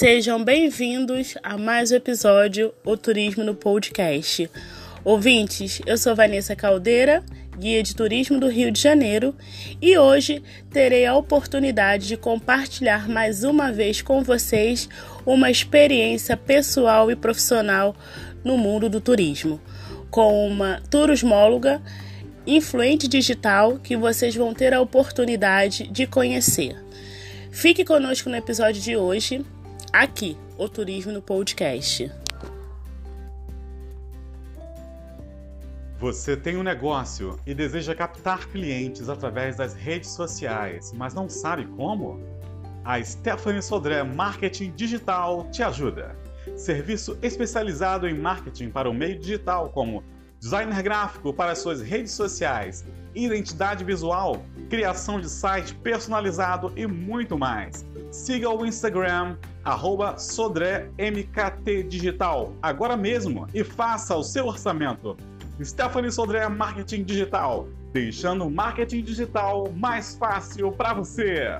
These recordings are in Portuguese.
Sejam bem-vindos a mais um episódio O Turismo no Podcast. Ouvintes, eu sou Vanessa Caldeira, guia de turismo do Rio de Janeiro, e hoje terei a oportunidade de compartilhar mais uma vez com vocês uma experiência pessoal e profissional no mundo do turismo, com uma turismóloga influente digital que vocês vão ter a oportunidade de conhecer. Fique conosco no episódio de hoje, aqui, o Turismo no Podcast. Você tem um negócio e deseja captar clientes através das redes sociais, mas não sabe como? A Stephanie Sodré Marketing Digital te ajuda. Serviço especializado em marketing para o meio digital, como designer gráfico para suas redes sociais, identidade visual, criação de site personalizado e muito mais. Siga o Instagram, arroba SodréMKTDigital, agora mesmo e faça o seu orçamento. Stephanie Sodré Marketing Digital, deixando o marketing digital mais fácil para você.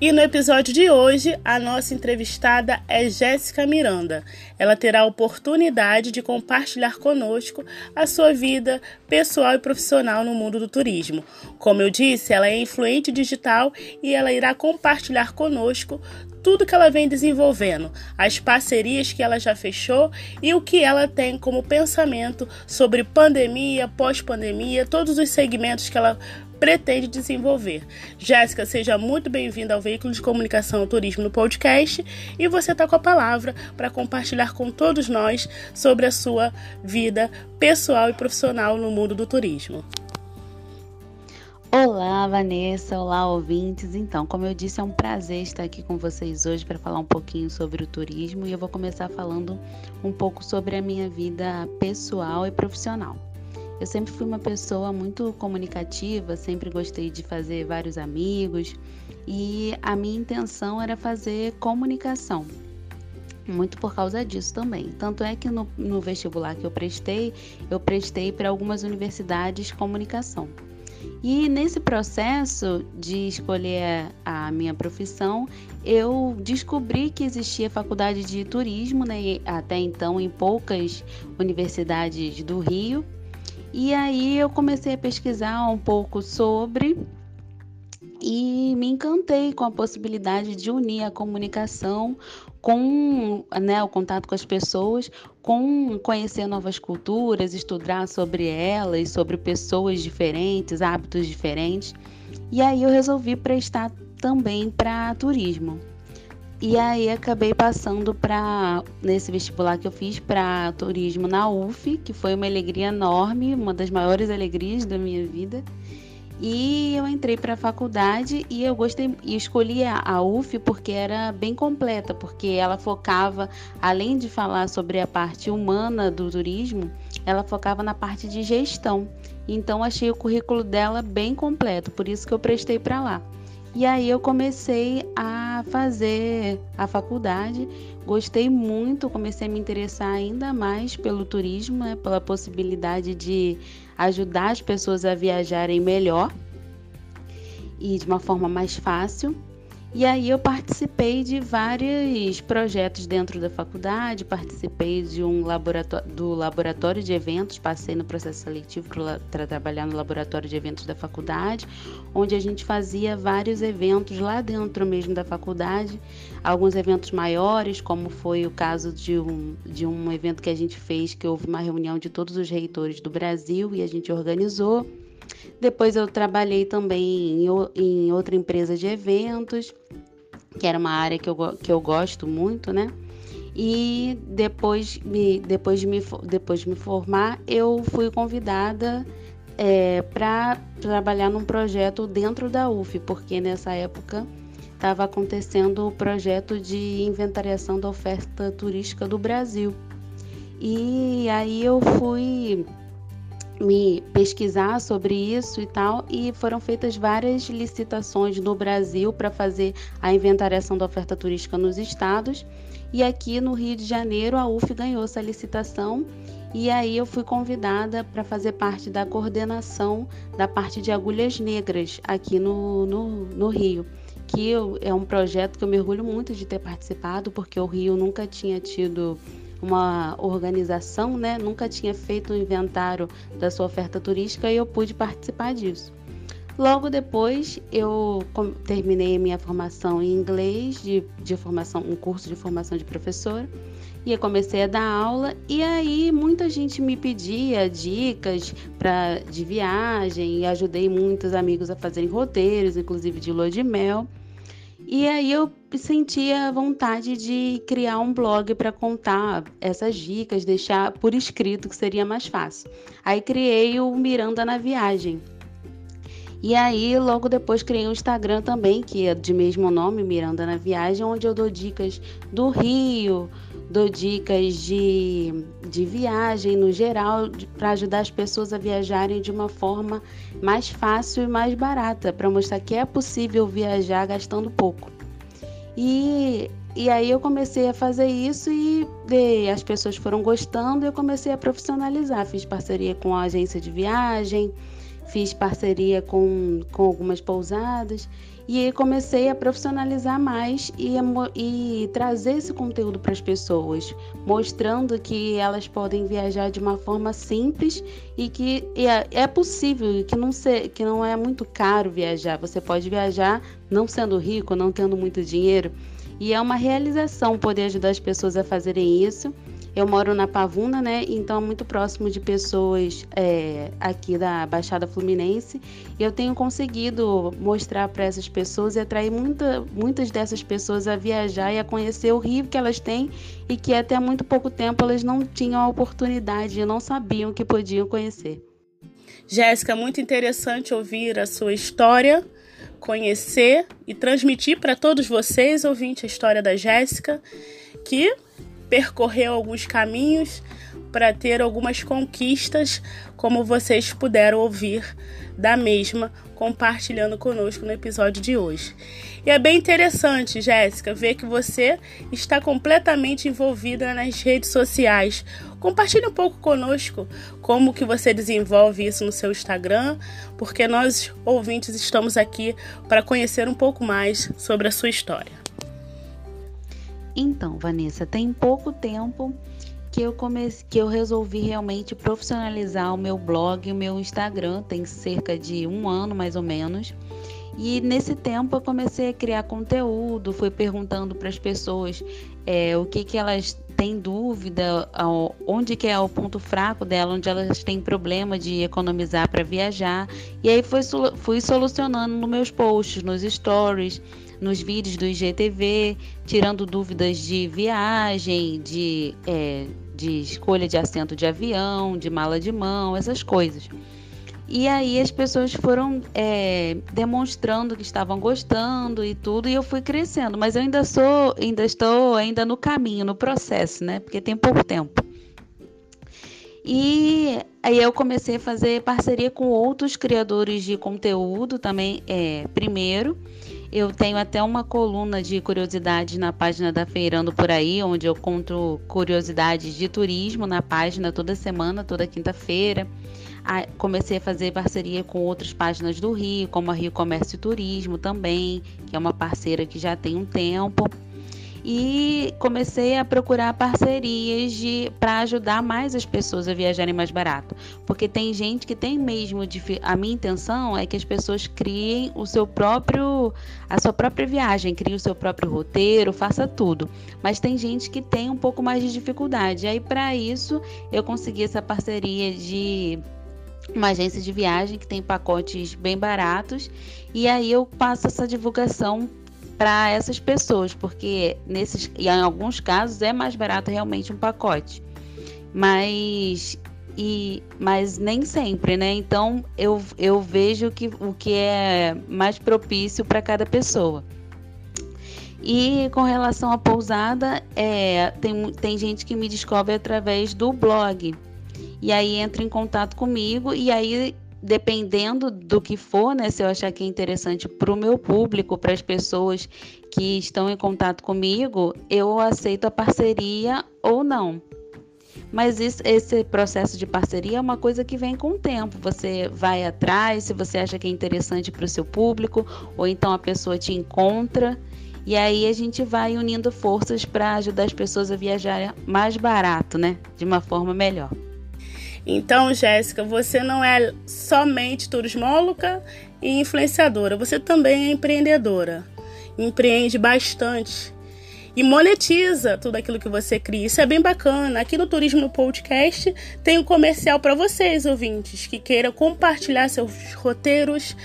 E no episódio de hoje, a nossa entrevistada é Jéssica Miranda. Ela terá a oportunidade de compartilhar conosco a sua vida pessoal e profissional no mundo do turismo. Como eu disse, ela é influente digital e ela irá compartilhar conosco tudo que ela vem desenvolvendo, as parcerias que ela já fechou e o que ela tem como pensamento sobre pandemia, pós-pandemia, todos os segmentos que ela pretende desenvolver. Jéssica, seja muito bem-vinda ao veículo de comunicação Turismo no podcast e você está com a palavra para compartilhar com todos nós sobre a sua vida pessoal e profissional no mundo do turismo. Olá, Vanessa. Olá, ouvintes. Então, como eu disse, é um prazer estar aqui com vocês hoje para falar um pouquinho sobre o turismo e eu vou começar falando um pouco sobre a minha vida pessoal e profissional. Eu sempre fui uma pessoa muito comunicativa, sempre gostei de fazer vários amigos e a minha intenção era fazer comunicação. Muito por causa disso também. Tanto é que no, no vestibular que eu prestei, eu prestei para algumas universidades comunicação. E nesse processo de escolher a minha profissão, eu descobri que existia faculdade de turismo, né? até então em poucas universidades do Rio, e aí eu comecei a pesquisar um pouco sobre e me encantei com a possibilidade de unir a comunicação com né, o contato com as pessoas, com conhecer novas culturas, estudar sobre elas, sobre pessoas diferentes, hábitos diferentes. E aí eu resolvi prestar também para turismo. E aí acabei passando para nesse vestibular que eu fiz para turismo na UF, que foi uma alegria enorme, uma das maiores alegrias da minha vida. E eu entrei para a faculdade e eu gostei e escolhi a, UF porque era bem completa, porque ela focava, além de falar sobre a parte humana do turismo, ela focava na parte de gestão. Então achei o currículo dela bem completo, por isso que eu prestei para lá. E aí eu comecei a fazer a faculdade, gostei muito, comecei a me interessar ainda mais pelo turismo, né, pela possibilidade de ajudar as pessoas a viajarem melhor e de uma forma mais fácil. E aí eu participei de vários projetos dentro da faculdade, participei de um laboratório, do laboratório de eventos, passei no processo seletivo para trabalhar no laboratório de eventos da faculdade, onde a gente fazia vários eventos lá dentro mesmo da faculdade, alguns eventos maiores, como foi o caso de um, de um evento que a gente fez, que houve uma reunião de todos os reitores do Brasil e a gente organizou. Depois eu trabalhei também em, em outra empresa de eventos, que era uma área que eu, que eu gosto muito, né? E depois, me, depois, de me, depois de me formar, eu fui convidada é, para trabalhar num projeto dentro da UF, porque nessa época estava acontecendo o projeto de inventariação da oferta turística do Brasil. E aí eu fui me pesquisar sobre isso e tal, e foram feitas várias licitações no Brasil para fazer a inventariação da oferta turística nos estados. E aqui no Rio de Janeiro a UF ganhou essa licitação e aí eu fui convidada para fazer parte da coordenação da parte de agulhas negras aqui no, no, no Rio aqui é um projeto que eu mergulho muito de ter participado, porque o Rio nunca tinha tido uma organização, né? Nunca tinha feito um inventário da sua oferta turística e eu pude participar disso. Logo depois, eu terminei a minha formação em inglês, de, de formação, um curso de formação de professora, e eu comecei a dar aula. E aí, muita gente me pedia dicas pra, de viagem, e ajudei muitos amigos a fazerem roteiros, inclusive de lua de mel. E aí eu sentia vontade de criar um blog para contar essas dicas, deixar por escrito que seria mais fácil. Aí criei o Miranda na Viagem. E aí, logo depois, criei um Instagram também, que é de mesmo nome, Miranda na Viagem, onde eu dou dicas do Rio, dou dicas de, de viagem no geral, para ajudar as pessoas a viajarem de uma forma mais fácil e mais barata, para mostrar que é possível viajar gastando pouco. E, e aí eu comecei a fazer isso e de, as pessoas foram gostando e eu comecei a profissionalizar. Fiz parceria com a agência de viagem fiz parceria com, com algumas pousadas e comecei a profissionalizar mais e, e trazer esse conteúdo para as pessoas, mostrando que elas podem viajar de uma forma simples e que é, é possível, que não, que não é muito caro viajar. Você pode viajar não sendo rico, não tendo muito dinheiro. E é uma realização poder ajudar as pessoas a fazerem isso eu moro na Pavuna, né? Então, muito próximo de pessoas é, aqui da Baixada Fluminense. E eu tenho conseguido mostrar para essas pessoas e atrair muita, muitas dessas pessoas a viajar e a conhecer o Rio que elas têm e que até muito pouco tempo elas não tinham a oportunidade, não sabiam que podiam conhecer. Jéssica, muito interessante ouvir a sua história, conhecer e transmitir para todos vocês, ouvintes, a história da Jéssica, que percorreu alguns caminhos para ter algumas conquistas, como vocês puderam ouvir da mesma compartilhando conosco no episódio de hoje. E é bem interessante, Jéssica, ver que você está completamente envolvida nas redes sociais. Compartilhe um pouco conosco como que você desenvolve isso no seu Instagram, porque nós ouvintes estamos aqui para conhecer um pouco mais sobre a sua história. Então, Vanessa, tem pouco tempo que eu comecei, que eu resolvi realmente profissionalizar o meu blog e o meu Instagram. Tem cerca de um ano mais ou menos. E nesse tempo eu comecei a criar conteúdo, fui perguntando para as pessoas é, o que, que elas têm dúvida, onde que é o ponto fraco dela, onde elas têm problema de economizar para viajar. E aí fui, fui solucionando nos meus posts, nos stories, nos vídeos do IGTV, tirando dúvidas de viagem, de, é, de escolha de assento de avião, de mala de mão, essas coisas. E aí as pessoas foram é, demonstrando que estavam gostando e tudo, e eu fui crescendo. Mas eu ainda sou, ainda estou ainda no caminho, no processo, né? Porque tem pouco tempo. E aí eu comecei a fazer parceria com outros criadores de conteúdo também, é, primeiro. Eu tenho até uma coluna de curiosidades na página da Feirando por aí, onde eu conto curiosidades de turismo na página toda semana, toda quinta-feira. Comecei a fazer parceria com outras páginas do Rio, como a Rio Comércio e Turismo também, que é uma parceira que já tem um tempo e comecei a procurar parcerias para ajudar mais as pessoas a viajarem mais barato, porque tem gente que tem mesmo a minha intenção é que as pessoas criem o seu próprio a sua própria viagem, criem o seu próprio roteiro, faça tudo. Mas tem gente que tem um pouco mais de dificuldade. Aí para isso eu consegui essa parceria de uma agência de viagem que tem pacotes bem baratos e aí eu passo essa divulgação para essas pessoas, porque nesses e em alguns casos é mais barato realmente um pacote. Mas e mas nem sempre, né? Então eu, eu vejo que o que é mais propício para cada pessoa. E com relação à pousada, é, tem, tem gente que me descobre através do blog. E aí entra em contato comigo e aí dependendo do que for, né, se eu achar que é interessante para o meu público, para as pessoas que estão em contato comigo, eu aceito a parceria ou não. Mas isso, esse processo de parceria é uma coisa que vem com o tempo. Você vai atrás, se você acha que é interessante para o seu público, ou então a pessoa te encontra. E aí a gente vai unindo forças para ajudar as pessoas a viajar mais barato, né? De uma forma melhor. Então, Jéssica, você não é somente turismóloga e influenciadora, você também é empreendedora. Empreende bastante e monetiza tudo aquilo que você cria. Isso é bem bacana. Aqui no Turismo Podcast tem um comercial para vocês, ouvintes, que queiram compartilhar seus roteiros,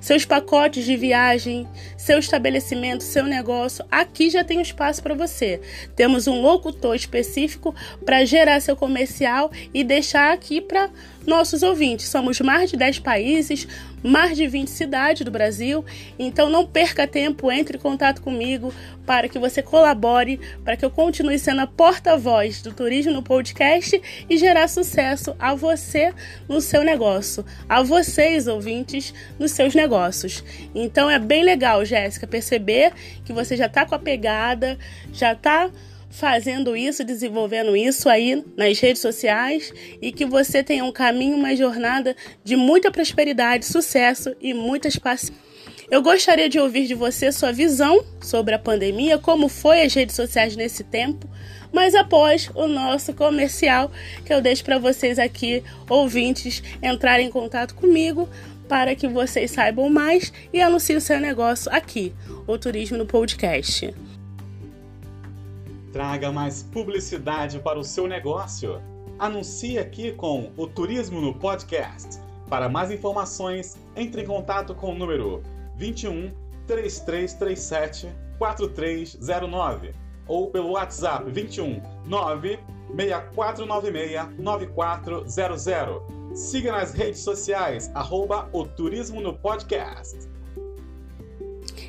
seus pacotes de viagem, seu estabelecimento, seu negócio. Aqui já tem espaço para você. Temos um locutor específico para gerar seu comercial e deixar aqui para nossos ouvintes. Somos mais de 10 países, mais de 20 cidades do Brasil. Então não perca tempo, entre em contato comigo para que você colabore, para que eu continue sendo a porta-voz do turismo no podcast e gerar sucesso a você no seu negócio, a vocês ouvintes nos seus negócios. Então é bem legal, Jéssica, perceber que você já está com a pegada, já está fazendo isso, desenvolvendo isso aí nas redes sociais e que você tenha um caminho, uma jornada de muita prosperidade, sucesso e muitas paciência. Eu gostaria de ouvir de você sua visão sobre a pandemia, como foi as redes sociais nesse tempo, mas após o nosso comercial que eu deixo para vocês aqui, ouvintes, entrarem em contato comigo para que vocês saibam mais e anunciem o seu negócio aqui, o Turismo no Podcast. Traga mais publicidade para o seu negócio. Anuncie aqui com o Turismo no Podcast. Para mais informações, entre em contato com o número 21 3337 4309 ou pelo WhatsApp 21 9 6496 9400. Siga nas redes sociais, arroba o Turismo no Podcast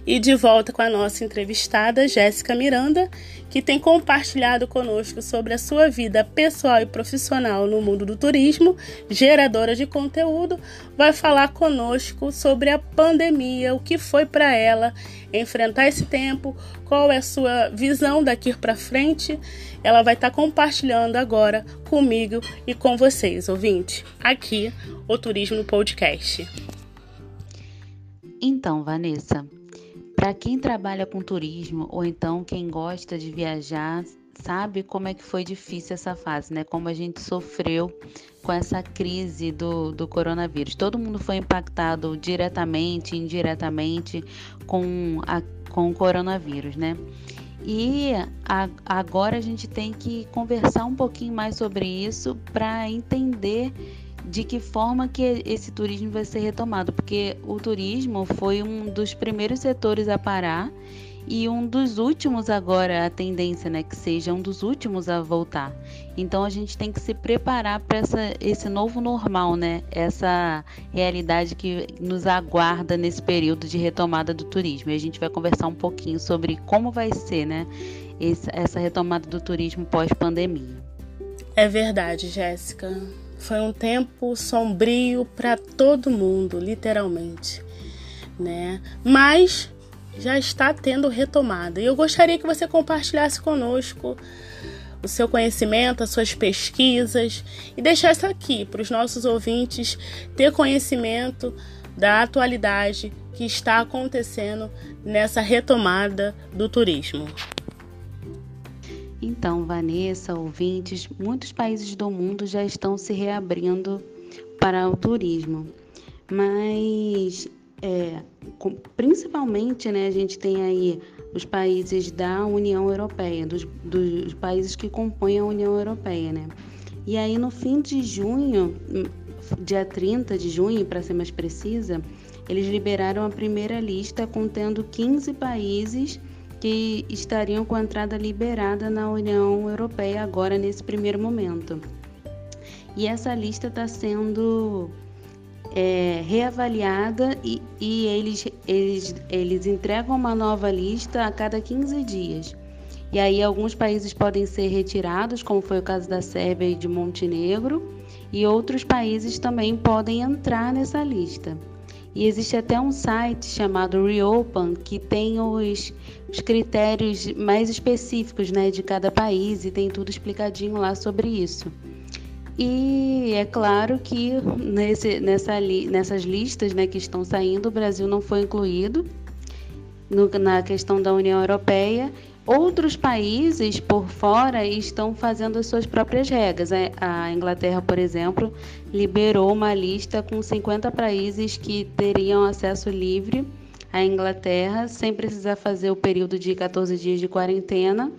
e de volta com a nossa entrevistada Jéssica Miranda, que tem compartilhado conosco sobre a sua vida pessoal e profissional no mundo do turismo, geradora de conteúdo, vai falar conosco sobre a pandemia, o que foi para ela enfrentar esse tempo, qual é a sua visão daqui para frente. Ela vai estar tá compartilhando agora comigo e com vocês, ouvintes, aqui o Turismo Podcast. Então, Vanessa, para quem trabalha com turismo ou então quem gosta de viajar, sabe como é que foi difícil essa fase, né? Como a gente sofreu com essa crise do, do coronavírus. Todo mundo foi impactado diretamente, indiretamente com, a, com o coronavírus, né? E a, agora a gente tem que conversar um pouquinho mais sobre isso para entender de que forma que esse turismo vai ser retomado, porque o turismo foi um dos primeiros setores a parar e um dos últimos agora a tendência, né, que seja um dos últimos a voltar. Então a gente tem que se preparar para esse novo normal, né? Essa realidade que nos aguarda nesse período de retomada do turismo. E a gente vai conversar um pouquinho sobre como vai ser, né, essa retomada do turismo pós-pandemia. É verdade, Jéssica. Foi um tempo sombrio para todo mundo, literalmente, né? Mas já está tendo retomada. E eu gostaria que você compartilhasse conosco o seu conhecimento, as suas pesquisas e deixasse aqui para os nossos ouvintes ter conhecimento da atualidade que está acontecendo nessa retomada do turismo. Então, Vanessa, ouvintes, muitos países do mundo já estão se reabrindo para o turismo, mas é, principalmente né, a gente tem aí os países da União Europeia, dos, dos países que compõem a União Europeia, né? E aí no fim de junho, dia 30 de junho, para ser mais precisa, eles liberaram a primeira lista contendo 15 países que estariam com a entrada liberada na União Europeia agora nesse primeiro momento. E essa lista está sendo é, reavaliada e, e eles, eles, eles entregam uma nova lista a cada 15 dias. E aí alguns países podem ser retirados, como foi o caso da Sérvia e de Montenegro, e outros países também podem entrar nessa lista. E existe até um site chamado Reopen que tem os, os critérios mais específicos né, de cada país e tem tudo explicadinho lá sobre isso. E é claro que nesse, nessa, nessas listas né, que estão saindo, o Brasil não foi incluído no, na questão da União Europeia. Outros países por fora estão fazendo as suas próprias regras. É, a Inglaterra, por exemplo, liberou uma lista com 50 países que teriam acesso livre à Inglaterra sem precisar fazer o período de 14 dias de quarentena.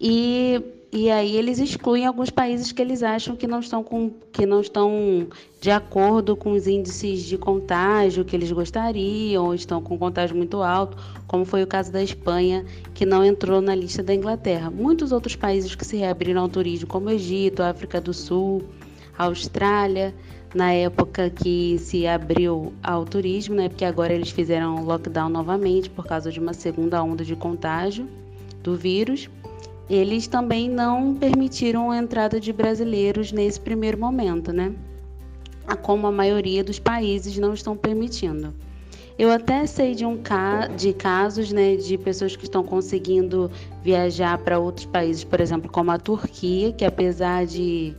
E e aí eles excluem alguns países que eles acham que não estão com, que não estão de acordo com os índices de contágio que eles gostariam, ou estão com contágio muito alto, como foi o caso da Espanha, que não entrou na lista da Inglaterra. Muitos outros países que se reabriram ao turismo, como Egito, África do Sul, Austrália, na época que se abriu ao turismo, né, porque agora eles fizeram lockdown novamente por causa de uma segunda onda de contágio do vírus eles também não permitiram a entrada de brasileiros nesse primeiro momento, né? Como a maioria dos países não estão permitindo. Eu até sei de um de casos, né, de pessoas que estão conseguindo viajar para outros países, por exemplo, como a Turquia, que apesar de,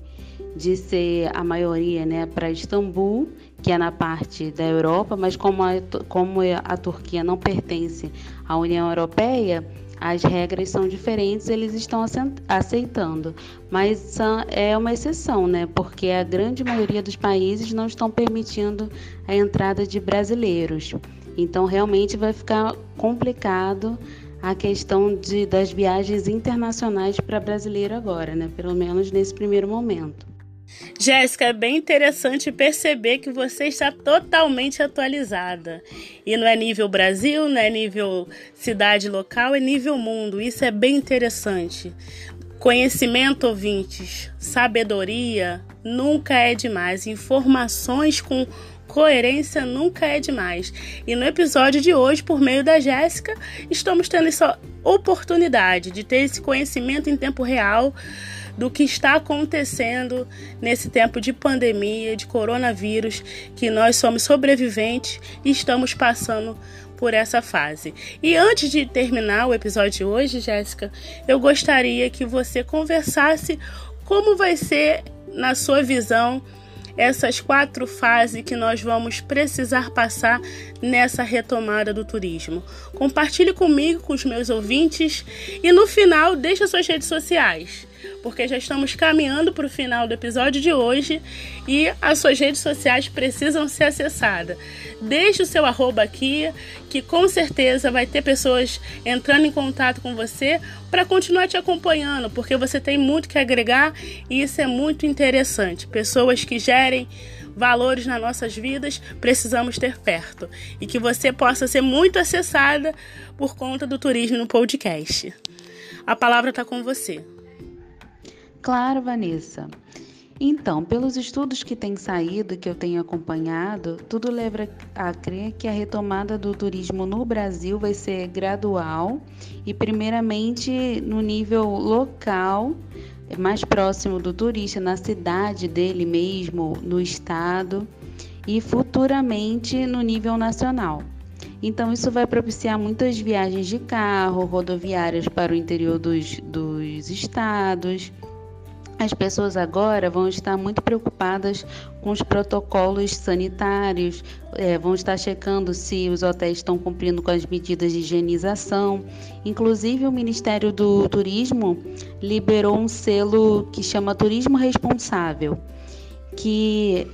de ser a maioria, né, para Istambul, que é na parte da Europa, mas como a, como a Turquia não pertence à União Europeia, as regras são diferentes, eles estão aceitando, mas é uma exceção, né? Porque a grande maioria dos países não estão permitindo a entrada de brasileiros. Então, realmente vai ficar complicado a questão de, das viagens internacionais para brasileiro agora, né? Pelo menos nesse primeiro momento. Jéssica, é bem interessante perceber que você está totalmente atualizada. E não é nível Brasil, não é nível cidade local, é nível mundo. Isso é bem interessante. Conhecimento, ouvintes, sabedoria nunca é demais. Informações com coerência nunca é demais. E no episódio de hoje, por meio da Jéssica, estamos tendo essa oportunidade de ter esse conhecimento em tempo real do que está acontecendo nesse tempo de pandemia, de coronavírus, que nós somos sobreviventes e estamos passando por essa fase. E antes de terminar o episódio de hoje, Jéssica, eu gostaria que você conversasse como vai ser, na sua visão, essas quatro fases que nós vamos precisar passar nessa retomada do turismo. Compartilhe comigo, com os meus ouvintes e no final deixe suas redes sociais porque já estamos caminhando para o final do episódio de hoje e as suas redes sociais precisam ser acessadas. Deixe o seu arroba aqui, que com certeza vai ter pessoas entrando em contato com você para continuar te acompanhando, porque você tem muito que agregar e isso é muito interessante. Pessoas que gerem valores nas nossas vidas, precisamos ter perto e que você possa ser muito acessada por conta do turismo no podcast. A palavra está com você. Claro, Vanessa. Então, pelos estudos que têm saído, que eu tenho acompanhado, tudo leva a crer que a retomada do turismo no Brasil vai ser gradual e, primeiramente, no nível local, mais próximo do turista, na cidade dele mesmo, no estado, e futuramente no nível nacional. Então, isso vai propiciar muitas viagens de carro, rodoviárias para o interior dos, dos estados as pessoas agora vão estar muito preocupadas com os protocolos sanitários, é, vão estar checando se os hotéis estão cumprindo com as medidas de higienização. Inclusive, o Ministério do Turismo liberou um selo que chama Turismo Responsável, que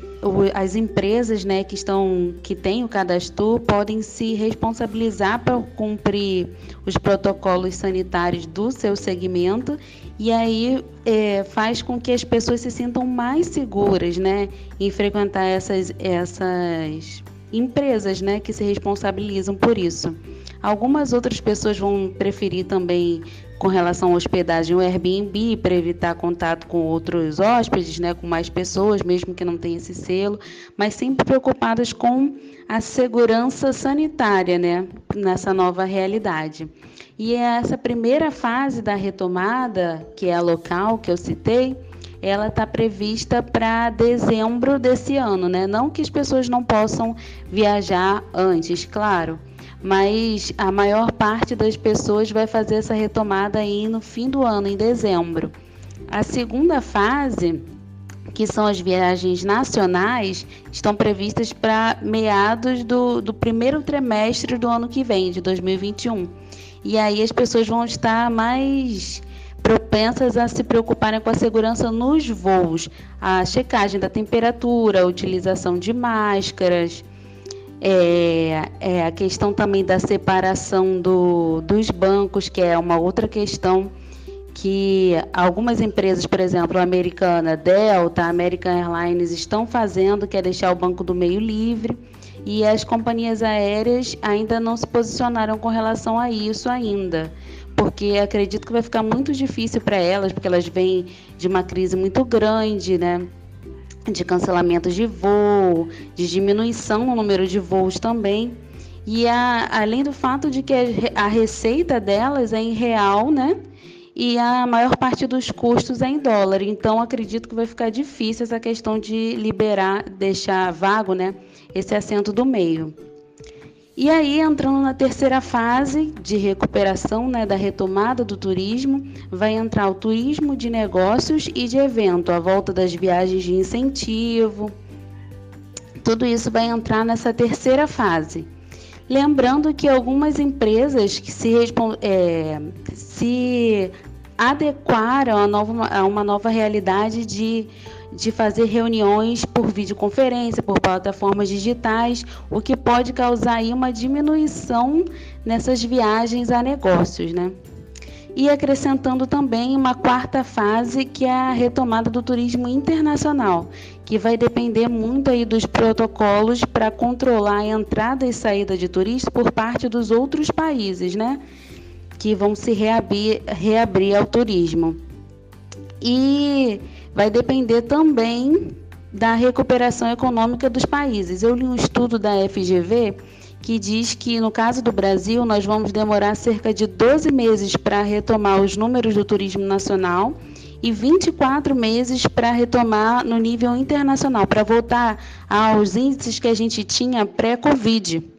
as empresas né, que estão que têm o cadastro podem se responsabilizar para cumprir os protocolos sanitários do seu segmento e aí é, faz com que as pessoas se sintam mais seguras né, em frequentar essas, essas empresas né, que se responsabilizam por isso. Algumas outras pessoas vão preferir também com relação à hospedagem o Airbnb para evitar contato com outros hóspedes, né, com mais pessoas, mesmo que não tenha esse selo, mas sempre preocupadas com a segurança sanitária, né, nessa nova realidade. E essa primeira fase da retomada, que é a local que eu citei, ela está prevista para dezembro desse ano, né? Não que as pessoas não possam viajar antes, claro, mas a maior parte das pessoas vai fazer essa retomada aí no fim do ano, em dezembro. A segunda fase, que são as viagens nacionais, estão previstas para meados do, do primeiro trimestre do ano que vem, de 2021. E aí as pessoas vão estar mais propensas a se preocuparem com a segurança nos voos, a checagem da temperatura, a utilização de máscaras, é, é, a questão também da separação do, dos bancos, que é uma outra questão que algumas empresas, por exemplo, a americana, Delta, American Airlines, estão fazendo, que é deixar o banco do meio livre, e as companhias aéreas ainda não se posicionaram com relação a isso ainda porque acredito que vai ficar muito difícil para elas, porque elas vêm de uma crise muito grande, né? De cancelamento de voo, de diminuição no número de voos também. E a, além do fato de que a receita delas é em real, né? E a maior parte dos custos é em dólar. Então, acredito que vai ficar difícil essa questão de liberar, deixar vago, né? Esse assento do meio. E aí, entrando na terceira fase de recuperação, né, da retomada do turismo, vai entrar o turismo de negócios e de evento, a volta das viagens de incentivo. Tudo isso vai entrar nessa terceira fase. Lembrando que algumas empresas que se, é, se adequaram a, nova, a uma nova realidade de de fazer reuniões por videoconferência, por plataformas digitais, o que pode causar aí uma diminuição nessas viagens a negócios, né? E acrescentando também uma quarta fase, que é a retomada do turismo internacional, que vai depender muito aí dos protocolos para controlar a entrada e saída de turistas por parte dos outros países, né? Que vão se reabrir, reabrir ao turismo. E vai depender também da recuperação econômica dos países. Eu li um estudo da FGV que diz que no caso do Brasil nós vamos demorar cerca de 12 meses para retomar os números do turismo nacional e 24 meses para retomar no nível internacional, para voltar aos índices que a gente tinha pré-Covid.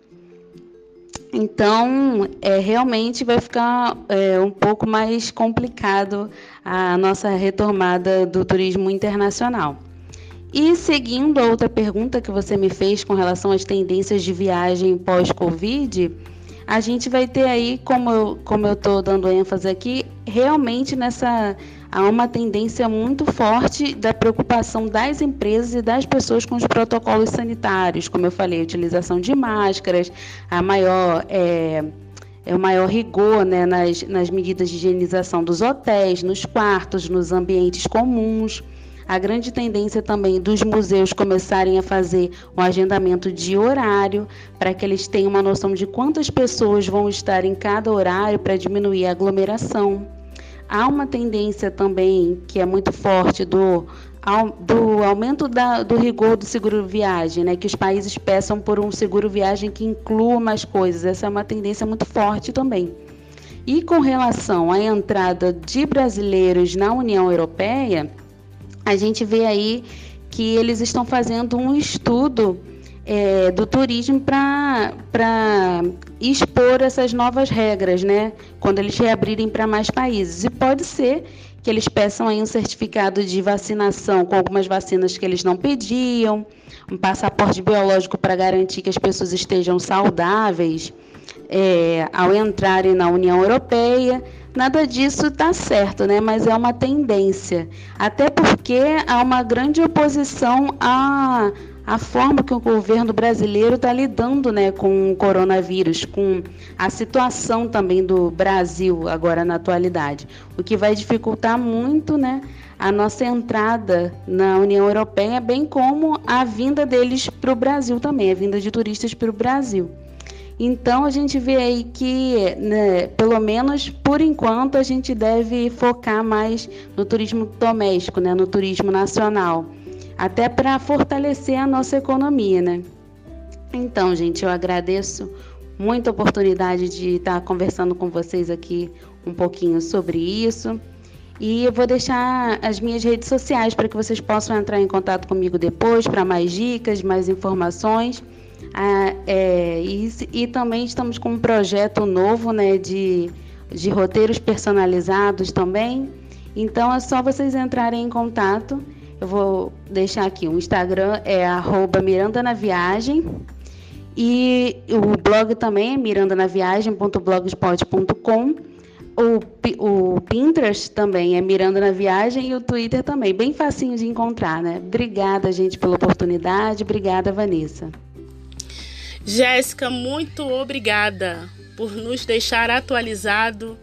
Então, é, realmente vai ficar é, um pouco mais complicado a nossa retomada do turismo internacional. E seguindo a outra pergunta que você me fez com relação às tendências de viagem pós-Covid, a gente vai ter aí, como eu como eu estou dando ênfase aqui, realmente nessa há uma tendência muito forte da preocupação das empresas e das pessoas com os protocolos sanitários, como eu falei, a utilização de máscaras, a maior é, é o maior rigor né, nas, nas medidas de higienização dos hotéis, nos quartos, nos ambientes comuns. A grande tendência também dos museus começarem a fazer um agendamento de horário, para que eles tenham uma noção de quantas pessoas vão estar em cada horário para diminuir a aglomeração. Há uma tendência também que é muito forte do, do aumento da, do rigor do seguro viagem, né? que os países peçam por um seguro viagem que inclua mais coisas. Essa é uma tendência muito forte também. E com relação à entrada de brasileiros na União Europeia, a gente vê aí que eles estão fazendo um estudo é, do turismo para expor essas novas regras, né? Quando eles reabrirem para mais países. E pode ser que eles peçam aí um certificado de vacinação com algumas vacinas que eles não pediam, um passaporte biológico para garantir que as pessoas estejam saudáveis é, ao entrarem na União Europeia. Nada disso está certo, né? mas é uma tendência. Até porque há uma grande oposição a a forma que o governo brasileiro está lidando né, com o coronavírus, com a situação também do Brasil agora na atualidade, o que vai dificultar muito né, a nossa entrada na União Europeia, bem como a vinda deles para o Brasil também, a vinda de turistas para o Brasil. Então a gente vê aí que, né, pelo menos por enquanto, a gente deve focar mais no turismo doméstico, né, no turismo nacional até para fortalecer a nossa economia, né? Então, gente, eu agradeço muito a oportunidade de estar conversando com vocês aqui um pouquinho sobre isso. E eu vou deixar as minhas redes sociais para que vocês possam entrar em contato comigo depois para mais dicas, mais informações. Ah, é, e, e, também estamos com um projeto novo né, de, de roteiros personalizados também. Então é só vocês entrarem em contato. Eu vou deixar aqui o Instagram é arroba Miranda na Viagem. E o blog também é mirandanaviagem.blogspot.com o, o Pinterest também é Miranda na Viagem e o Twitter também, bem facinho de encontrar, né? Obrigada, gente, pela oportunidade. Obrigada, Vanessa. Jéssica, muito obrigada por nos deixar atualizado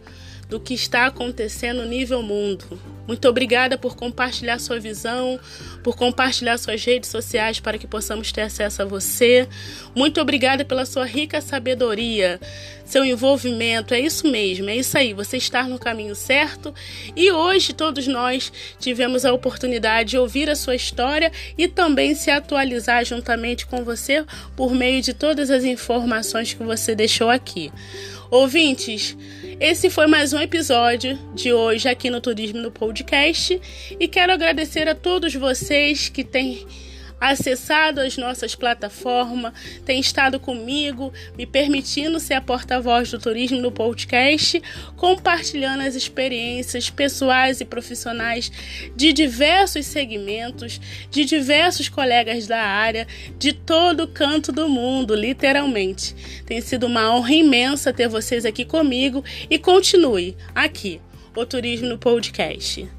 do que está acontecendo nível mundo. Muito obrigada por compartilhar sua visão, por compartilhar suas redes sociais para que possamos ter acesso a você. Muito obrigada pela sua rica sabedoria, seu envolvimento. É isso mesmo, é isso aí. Você está no caminho certo. E hoje todos nós tivemos a oportunidade de ouvir a sua história e também se atualizar juntamente com você por meio de todas as informações que você deixou aqui. Ouvintes, esse foi mais um episódio de hoje aqui no Turismo no Podcast e quero agradecer a todos vocês que têm acessado as nossas plataformas, tem estado comigo, me permitindo ser a porta-voz do turismo no podcast, compartilhando as experiências pessoais e profissionais de diversos segmentos, de diversos colegas da área, de todo canto do mundo, literalmente. Tem sido uma honra imensa ter vocês aqui comigo e continue aqui, o Turismo no Podcast.